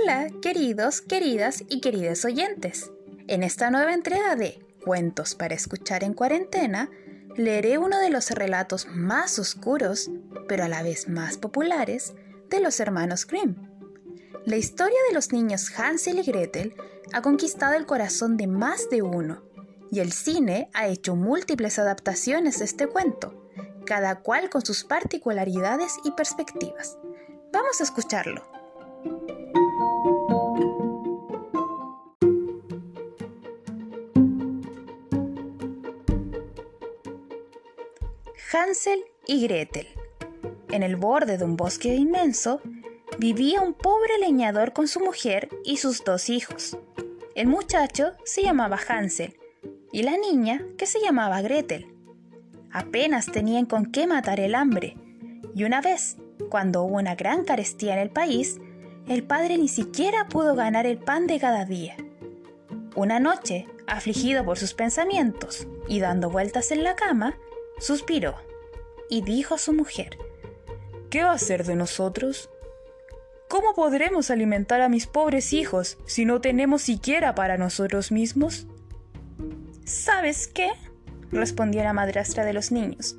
Hola, queridos, queridas y queridos oyentes. En esta nueva entrega de Cuentos para escuchar en cuarentena, leeré uno de los relatos más oscuros, pero a la vez más populares, de los hermanos Grimm. La historia de los niños Hansel y Gretel ha conquistado el corazón de más de uno, y el cine ha hecho múltiples adaptaciones de este cuento, cada cual con sus particularidades y perspectivas. Vamos a escucharlo. Hansel y Gretel. En el borde de un bosque inmenso vivía un pobre leñador con su mujer y sus dos hijos. El muchacho se llamaba Hansel y la niña que se llamaba Gretel. Apenas tenían con qué matar el hambre, y una vez, cuando hubo una gran carestía en el país, el padre ni siquiera pudo ganar el pan de cada día. Una noche, afligido por sus pensamientos y dando vueltas en la cama, suspiró y dijo a su mujer, ¿Qué va a hacer de nosotros? ¿Cómo podremos alimentar a mis pobres hijos si no tenemos siquiera para nosotros mismos? ¿Sabes qué? respondió la madrastra de los niños.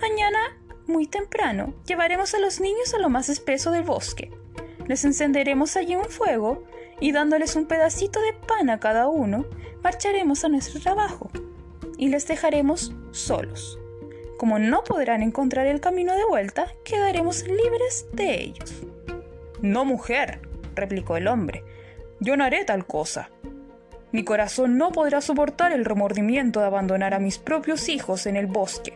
Mañana, muy temprano, llevaremos a los niños a lo más espeso del bosque. Les encenderemos allí un fuego y dándoles un pedacito de pan a cada uno, marcharemos a nuestro trabajo y les dejaremos solos. Como no podrán encontrar el camino de vuelta, quedaremos libres de ellos. No, mujer, replicó el hombre, yo no haré tal cosa. Mi corazón no podrá soportar el remordimiento de abandonar a mis propios hijos en el bosque.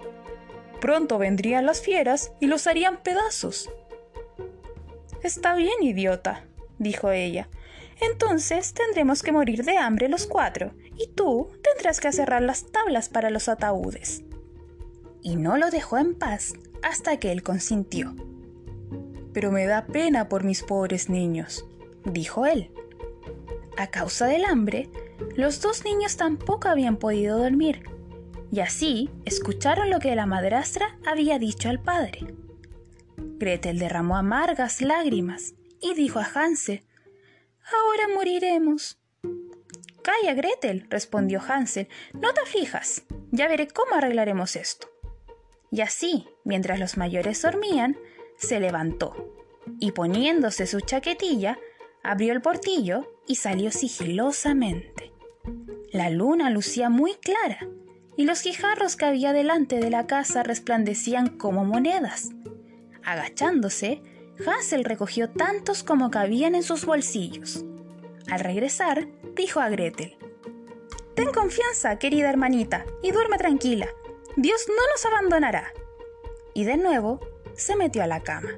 Pronto vendrían las fieras y los harían pedazos. Está bien, idiota, dijo ella. Entonces tendremos que morir de hambre los cuatro, y tú tendrás que cerrar las tablas para los ataúdes. Y no lo dejó en paz hasta que él consintió. Pero me da pena por mis pobres niños, dijo él. A causa del hambre, los dos niños tampoco habían podido dormir, y así escucharon lo que la madrastra había dicho al padre. Gretel derramó amargas lágrimas y dijo a Hansel, Ahora moriremos. Calla, Gretel, respondió Hansel, no te aflijas, ya veré cómo arreglaremos esto. Y así, mientras los mayores dormían, se levantó y poniéndose su chaquetilla, abrió el portillo y salió sigilosamente. La luna lucía muy clara y los guijarros que había delante de la casa resplandecían como monedas. Agachándose, Hansel recogió tantos como cabían en sus bolsillos. Al regresar, dijo a Gretel, Ten confianza, querida hermanita, y duerme tranquila. Dios no nos abandonará. Y de nuevo se metió a la cama.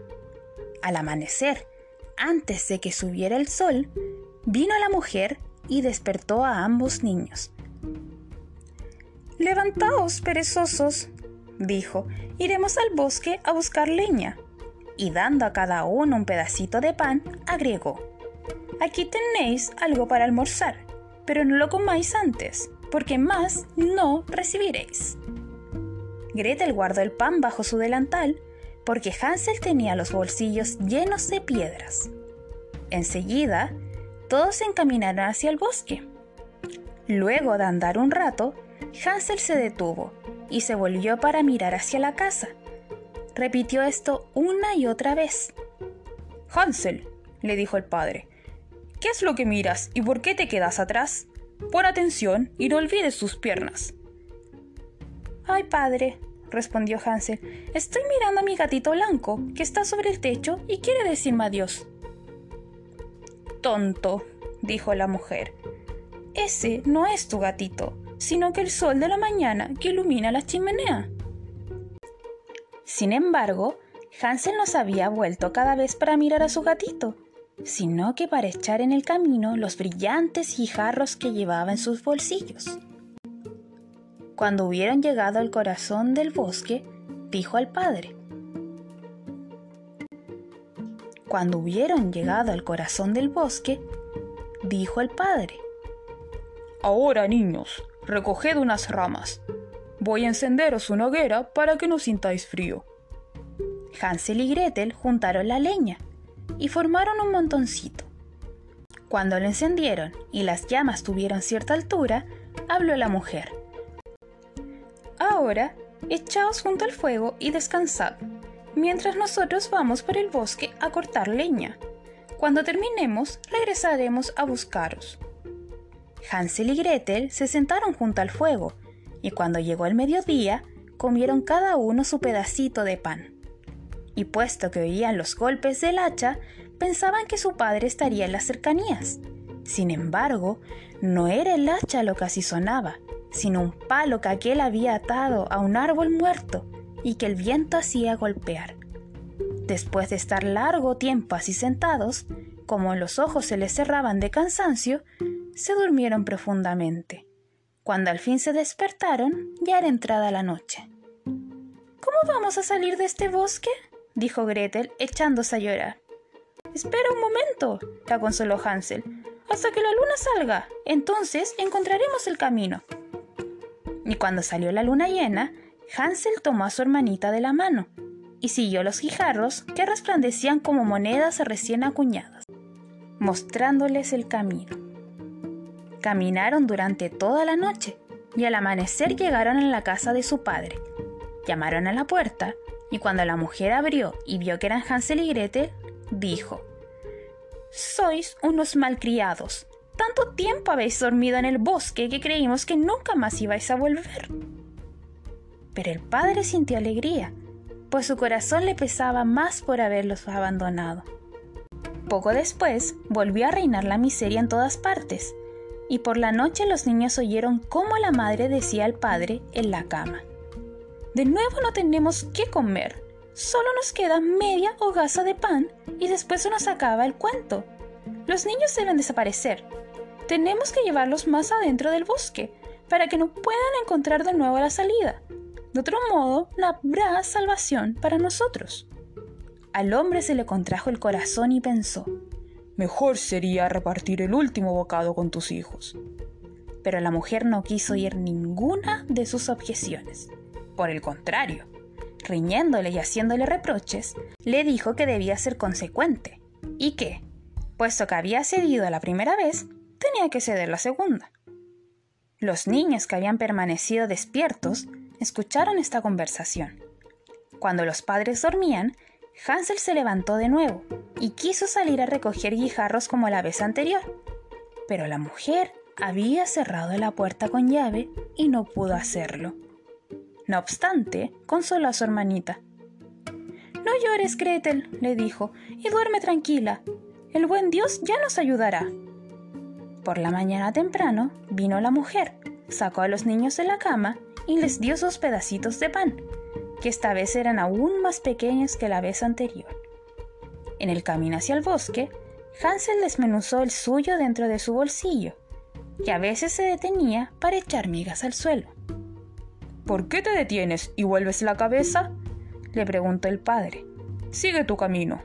Al amanecer, antes de que subiera el sol, vino la mujer y despertó a ambos niños. Levantaos, perezosos, dijo, iremos al bosque a buscar leña. Y dando a cada uno un pedacito de pan, agregó, Aquí tenéis algo para almorzar, pero no lo comáis antes, porque más no recibiréis. Gretel guardó el pan bajo su delantal porque Hansel tenía los bolsillos llenos de piedras. Enseguida, todos se encaminaron hacia el bosque. Luego de andar un rato, Hansel se detuvo y se volvió para mirar hacia la casa. Repitió esto una y otra vez. Hansel, le dijo el padre, ¿qué es lo que miras y por qué te quedas atrás? Pon atención y no olvides tus piernas. Ay, padre, respondió Hansel. Estoy mirando a mi gatito blanco, que está sobre el techo y quiere decirme adiós. Tonto, dijo la mujer. Ese no es tu gatito, sino que el sol de la mañana que ilumina la chimenea. Sin embargo, Hansel no se había vuelto cada vez para mirar a su gatito, sino que para echar en el camino los brillantes guijarros que llevaba en sus bolsillos. Cuando hubieron llegado al corazón del bosque, dijo al padre. Cuando hubieron llegado al corazón del bosque, dijo el padre. Ahora, niños, recoged unas ramas. Voy a encenderos una hoguera para que no sintáis frío. Hansel y Gretel juntaron la leña y formaron un montoncito. Cuando lo encendieron y las llamas tuvieron cierta altura, habló la mujer. Ahora, echaos junto al fuego y descansad, mientras nosotros vamos por el bosque a cortar leña. Cuando terminemos, regresaremos a buscaros. Hansel y Gretel se sentaron junto al fuego, y cuando llegó el mediodía, comieron cada uno su pedacito de pan. Y puesto que oían los golpes del hacha, pensaban que su padre estaría en las cercanías. Sin embargo, no era el hacha lo que así sonaba, sino un palo que aquel había atado a un árbol muerto y que el viento hacía golpear. Después de estar largo tiempo así sentados, como los ojos se les cerraban de cansancio, se durmieron profundamente. Cuando al fin se despertaron, ya era entrada la noche. ¿Cómo vamos a salir de este bosque? dijo Gretel, echándose a llorar. Espera un momento, la consoló Hansel, hasta que la luna salga. Entonces encontraremos el camino. Y cuando salió la luna llena, Hansel tomó a su hermanita de la mano y siguió los guijarros que resplandecían como monedas recién acuñadas, mostrándoles el camino. Caminaron durante toda la noche y al amanecer llegaron a la casa de su padre. Llamaron a la puerta y cuando la mujer abrió y vio que eran Hansel y Gretel, dijo, Sois unos malcriados. Tanto tiempo habéis dormido en el bosque que creímos que nunca más ibais a volver. Pero el padre sintió alegría, pues su corazón le pesaba más por haberlos abandonado. Poco después volvió a reinar la miseria en todas partes, y por la noche los niños oyeron cómo la madre decía al padre en la cama. De nuevo no tenemos qué comer. Solo nos queda media hogaza de pan y después se nos acaba el cuento. Los niños deben desaparecer. Tenemos que llevarlos más adentro del bosque para que no puedan encontrar de nuevo la salida. De otro modo, no habrá salvación para nosotros. Al hombre se le contrajo el corazón y pensó, Mejor sería repartir el último bocado con tus hijos. Pero la mujer no quiso oír ninguna de sus objeciones. Por el contrario, riñéndole y haciéndole reproches, le dijo que debía ser consecuente y que, puesto que había cedido la primera vez, tenía que ceder la segunda. Los niños que habían permanecido despiertos escucharon esta conversación. Cuando los padres dormían, Hansel se levantó de nuevo y quiso salir a recoger guijarros como la vez anterior, pero la mujer había cerrado la puerta con llave y no pudo hacerlo. No obstante, consoló a su hermanita. No llores, Gretel, le dijo, y duerme tranquila. El buen Dios ya nos ayudará. Por la mañana temprano vino la mujer, sacó a los niños de la cama y les dio sus pedacitos de pan, que esta vez eran aún más pequeños que la vez anterior. En el camino hacia el bosque, Hansel desmenuzó el suyo dentro de su bolsillo, que a veces se detenía para echar migas al suelo. ¿Por qué te detienes y vuelves la cabeza? le preguntó el padre. Sigue tu camino.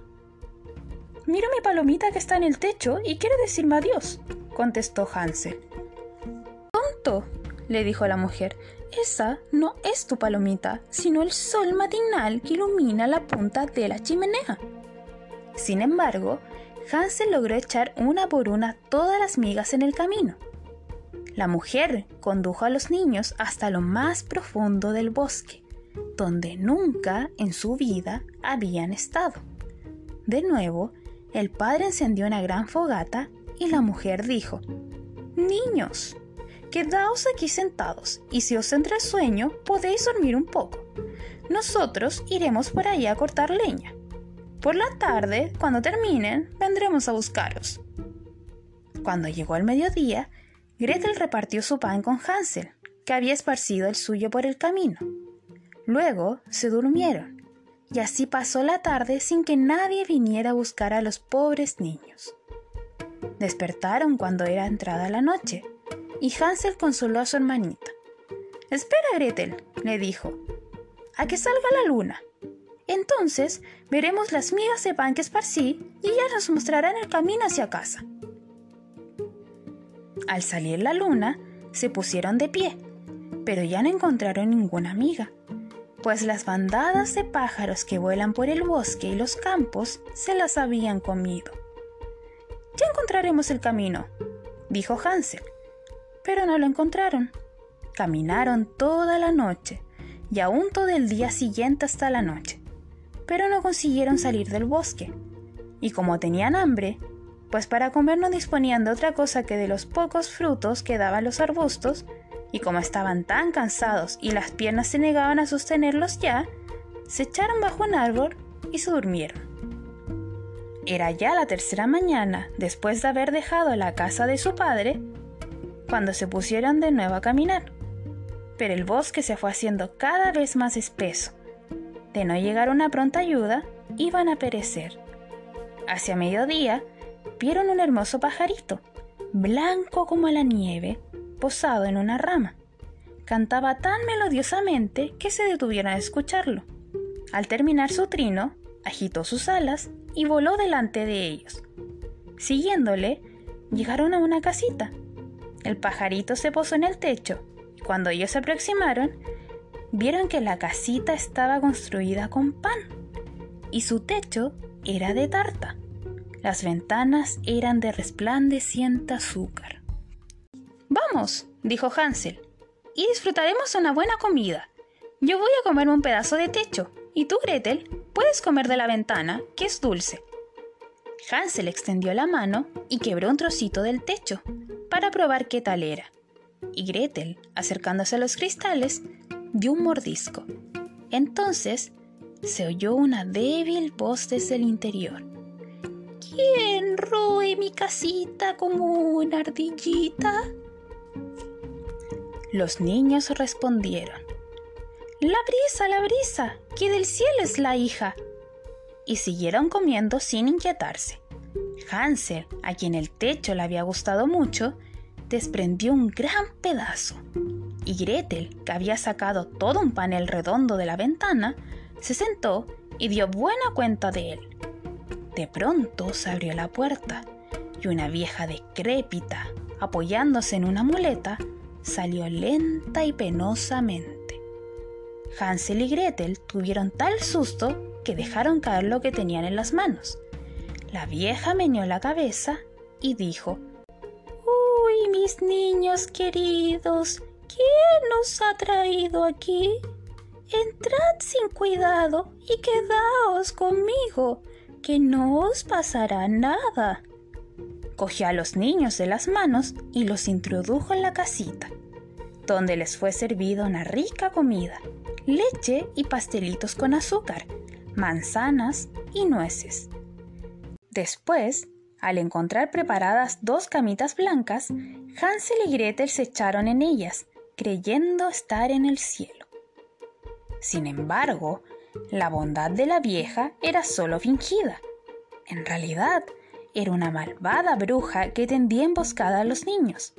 Miro mi palomita que está en el techo y quiere decirme adiós, contestó Hansel. Tonto, le dijo la mujer, esa no es tu palomita, sino el sol matinal que ilumina la punta de la chimenea. Sin embargo, Hansel logró echar una por una todas las migas en el camino. La mujer condujo a los niños hasta lo más profundo del bosque, donde nunca en su vida habían estado. De nuevo, el padre encendió una gran fogata y la mujer dijo, Niños, quedaos aquí sentados y si os entra el sueño podéis dormir un poco. Nosotros iremos por ahí a cortar leña. Por la tarde, cuando terminen, vendremos a buscaros. Cuando llegó el mediodía, Gretel repartió su pan con Hansel, que había esparcido el suyo por el camino. Luego se durmieron, y así pasó la tarde sin que nadie viniera a buscar a los pobres niños. Despertaron cuando era entrada la noche, y Hansel consoló a su hermanita. Espera, Gretel, le dijo, a que salga la luna. Entonces veremos las migas de pan que esparcí y ya nos mostrarán el camino hacia casa. Al salir la luna, se pusieron de pie, pero ya no encontraron ninguna amiga, pues las bandadas de pájaros que vuelan por el bosque y los campos se las habían comido. Ya encontraremos el camino, dijo Hansel. Pero no lo encontraron. Caminaron toda la noche y aún todo el día siguiente hasta la noche, pero no consiguieron salir del bosque. Y como tenían hambre, pues para comer no disponían de otra cosa que de los pocos frutos que daban los arbustos, y como estaban tan cansados y las piernas se negaban a sostenerlos ya, se echaron bajo un árbol y se durmieron. Era ya la tercera mañana, después de haber dejado la casa de su padre, cuando se pusieron de nuevo a caminar. Pero el bosque se fue haciendo cada vez más espeso. De no llegar una pronta ayuda, iban a perecer. Hacia mediodía, vieron un hermoso pajarito, blanco como la nieve, posado en una rama. Cantaba tan melodiosamente que se detuvieron a escucharlo. Al terminar su trino, agitó sus alas y voló delante de ellos. Siguiéndole, llegaron a una casita. El pajarito se posó en el techo y cuando ellos se aproximaron, vieron que la casita estaba construida con pan y su techo era de tarta. Las ventanas eran de resplandeciente azúcar. Vamos, dijo Hansel, y disfrutaremos una buena comida. Yo voy a comerme un pedazo de techo, y tú, Gretel, puedes comer de la ventana, que es dulce. Hansel extendió la mano y quebró un trocito del techo, para probar qué tal era. Y Gretel, acercándose a los cristales, dio un mordisco. Entonces se oyó una débil voz desde el interior. ¿Quién roe mi casita como una ardillita? Los niños respondieron. La brisa, la brisa, que del cielo es la hija. Y siguieron comiendo sin inquietarse. Hansel, a quien el techo le había gustado mucho, desprendió un gran pedazo. Y Gretel, que había sacado todo un panel redondo de la ventana, se sentó y dio buena cuenta de él. De pronto se abrió la puerta y una vieja decrépita, apoyándose en una muleta, salió lenta y penosamente. Hansel y Gretel tuvieron tal susto que dejaron caer lo que tenían en las manos. La vieja meneó la cabeza y dijo, Uy, mis niños queridos, ¿quién nos ha traído aquí? Entrad sin cuidado y quedaos conmigo, que no os pasará nada. Cogió a los niños de las manos y los introdujo en la casita, donde les fue servida una rica comida, leche y pastelitos con azúcar, manzanas y nueces. Después, al encontrar preparadas dos camitas blancas, Hansel y Gretel se echaron en ellas, creyendo estar en el cielo. Sin embargo, la bondad de la vieja era solo fingida. En realidad, era una malvada bruja que tendía emboscada a los niños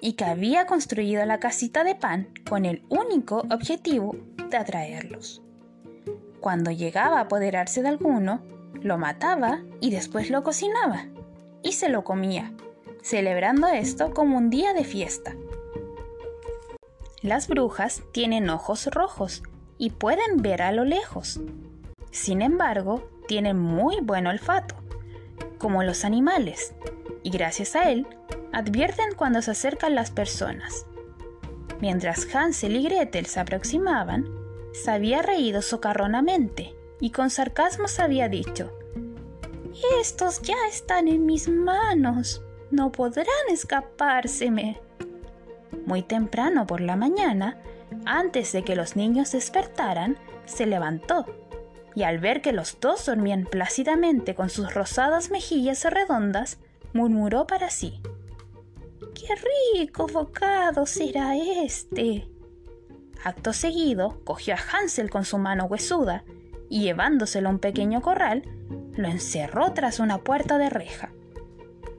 y que había construido la casita de pan con el único objetivo de atraerlos. Cuando llegaba a apoderarse de alguno, lo mataba y después lo cocinaba y se lo comía, celebrando esto como un día de fiesta. Las brujas tienen ojos rojos y pueden ver a lo lejos. Sin embargo, tienen muy buen olfato, como los animales, y gracias a él advierten cuando se acercan las personas. Mientras Hansel y Gretel se aproximaban, se había reído socarronamente y con sarcasmo se había dicho, Estos ya están en mis manos, no podrán escapárseme. Muy temprano por la mañana, antes de que los niños despertaran, se levantó y al ver que los dos dormían plácidamente con sus rosadas mejillas redondas, murmuró para sí. ¡Qué rico bocado será este! Acto seguido, cogió a Hansel con su mano huesuda y llevándoselo a un pequeño corral, lo encerró tras una puerta de reja.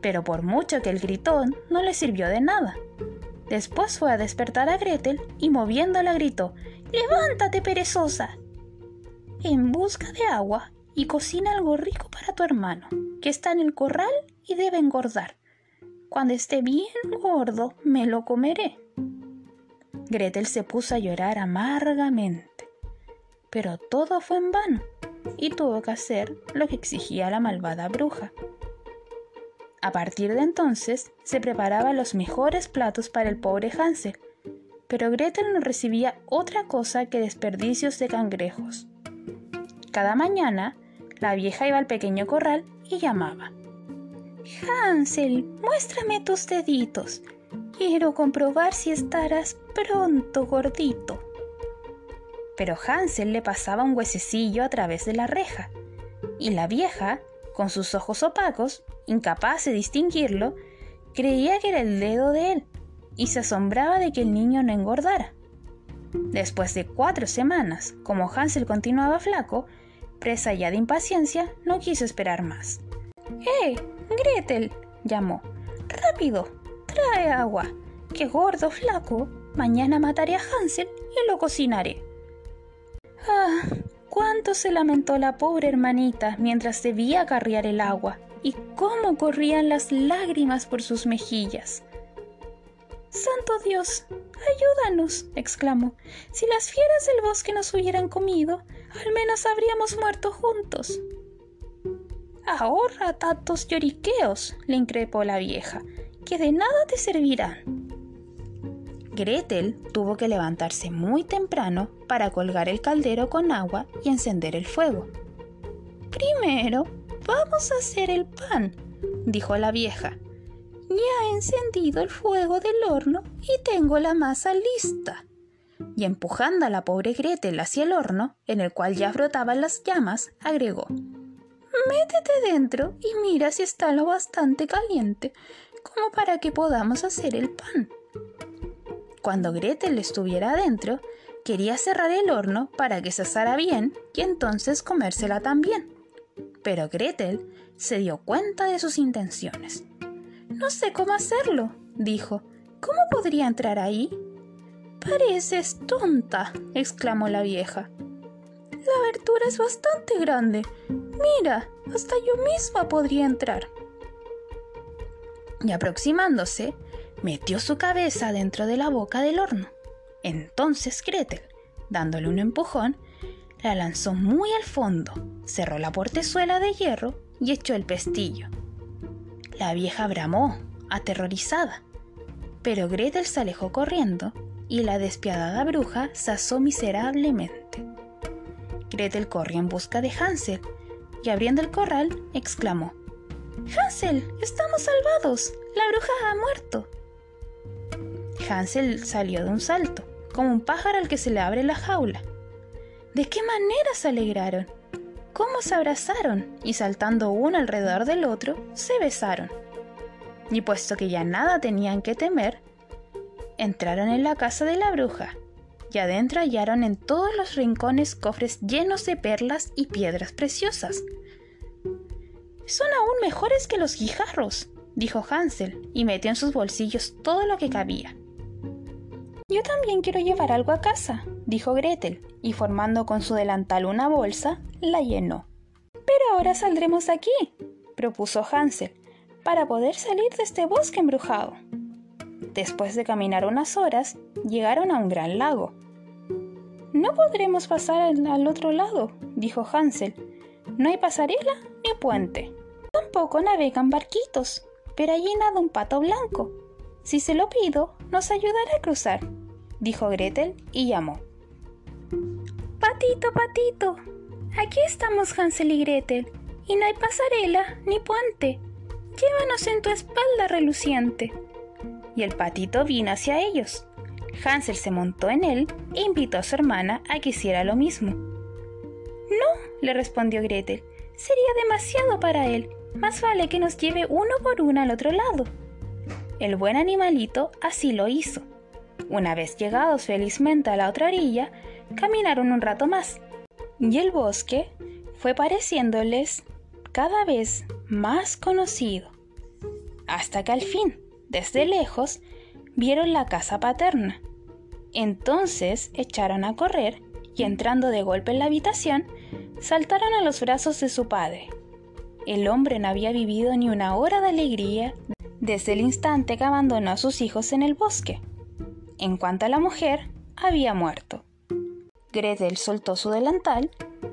Pero por mucho que el gritón no le sirvió de nada. Después fue a despertar a Gretel y moviéndola gritó Levántate, perezosa. En busca de agua y cocina algo rico para tu hermano, que está en el corral y debe engordar. Cuando esté bien gordo, me lo comeré. Gretel se puso a llorar amargamente, pero todo fue en vano y tuvo que hacer lo que exigía la malvada bruja. A partir de entonces se preparaban los mejores platos para el pobre Hansel, pero Gretel no recibía otra cosa que desperdicios de cangrejos. Cada mañana, la vieja iba al pequeño corral y llamaba. Hansel, muéstrame tus deditos. Quiero comprobar si estarás pronto gordito. Pero Hansel le pasaba un huesecillo a través de la reja, y la vieja, con sus ojos opacos, incapaz de distinguirlo, creía que era el dedo de él y se asombraba de que el niño no engordara. Después de cuatro semanas, como Hansel continuaba flaco, presa ya de impaciencia, no quiso esperar más. ¡Eh! Gretel, llamó. ¡Rápido! ¡Trae agua! ¡Qué gordo, flaco! Mañana mataré a Hansel y lo cocinaré. Ah, cuánto se lamentó la pobre hermanita mientras debía carriar el agua y cómo corrían las lágrimas por sus mejillas. Santo Dios, ayúdanos, exclamó. Si las fieras del bosque nos hubieran comido, al menos habríamos muerto juntos. Ahorra tantos lloriqueos, le increpó la vieja, que de nada te servirán. Gretel tuvo que levantarse muy temprano para colgar el caldero con agua y encender el fuego. Primero, vamos a hacer el pan, dijo la vieja. Ya he encendido el fuego del horno y tengo la masa lista. Y empujando a la pobre Gretel hacia el horno, en el cual ya brotaban las llamas, agregó Métete dentro y mira si está lo bastante caliente como para que podamos hacer el pan. Cuando Gretel estuviera adentro, quería cerrar el horno para que se asara bien y entonces comérsela también. Pero Gretel se dio cuenta de sus intenciones. No sé cómo hacerlo, dijo. ¿Cómo podría entrar ahí? Pareces tonta, exclamó la vieja. La abertura es bastante grande. Mira, hasta yo misma podría entrar. Y aproximándose, metió su cabeza dentro de la boca del horno. Entonces Gretel, dándole un empujón, la lanzó muy al fondo, cerró la portezuela de hierro y echó el pestillo. La vieja bramó, aterrorizada, pero Gretel se alejó corriendo y la despiadada bruja se asó miserablemente. Gretel corrió en busca de Hansel y abriendo el corral exclamó: Hansel, estamos salvados. La bruja ha muerto. Hansel salió de un salto, como un pájaro al que se le abre la jaula. ¿De qué manera se alegraron? ¿Cómo se abrazaron? Y saltando uno alrededor del otro, se besaron. Y puesto que ya nada tenían que temer, entraron en la casa de la bruja, y adentro hallaron en todos los rincones cofres llenos de perlas y piedras preciosas. Son aún mejores que los guijarros, dijo Hansel, y metió en sus bolsillos todo lo que cabía. Yo también quiero llevar algo a casa, dijo Gretel, y formando con su delantal una bolsa, la llenó. Pero ahora saldremos aquí, propuso Hansel, para poder salir de este bosque embrujado. Después de caminar unas horas, llegaron a un gran lago. No podremos pasar al, otro lado, dijo Hansel. No hay pasarela ni puente. Tampoco navegan barquitos, pero allí nada un pato blanco. Si se lo pido, nos ayudará a cruzar dijo Gretel y llamó. Patito, patito, aquí estamos Hansel y Gretel, y no hay pasarela ni puente. Llévanos en tu espalda reluciente. Y el patito vino hacia ellos. Hansel se montó en él e invitó a su hermana a que hiciera lo mismo. No, le respondió Gretel, sería demasiado para él. Más vale que nos lleve uno por uno al otro lado. El buen animalito así lo hizo. Una vez llegados felizmente a la otra orilla, caminaron un rato más, y el bosque fue pareciéndoles cada vez más conocido, hasta que al fin, desde lejos, vieron la casa paterna. Entonces echaron a correr y entrando de golpe en la habitación, saltaron a los brazos de su padre. El hombre no había vivido ni una hora de alegría desde el instante que abandonó a sus hijos en el bosque. En cuanto a la mujer, había muerto. Gretel soltó su delantal,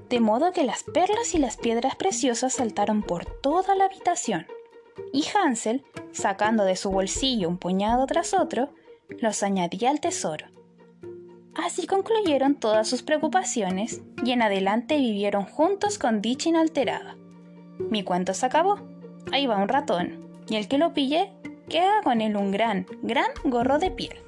de modo que las perlas y las piedras preciosas saltaron por toda la habitación. y Hansel, sacando de su bolsillo un puñado tras otro, los añadía al tesoro. Así concluyeron todas sus preocupaciones y en adelante vivieron juntos con dicha inalterada. Mi cuento se acabó. Ahí va un ratón, y el que lo pille queda con él un gran, gran gorro de piel.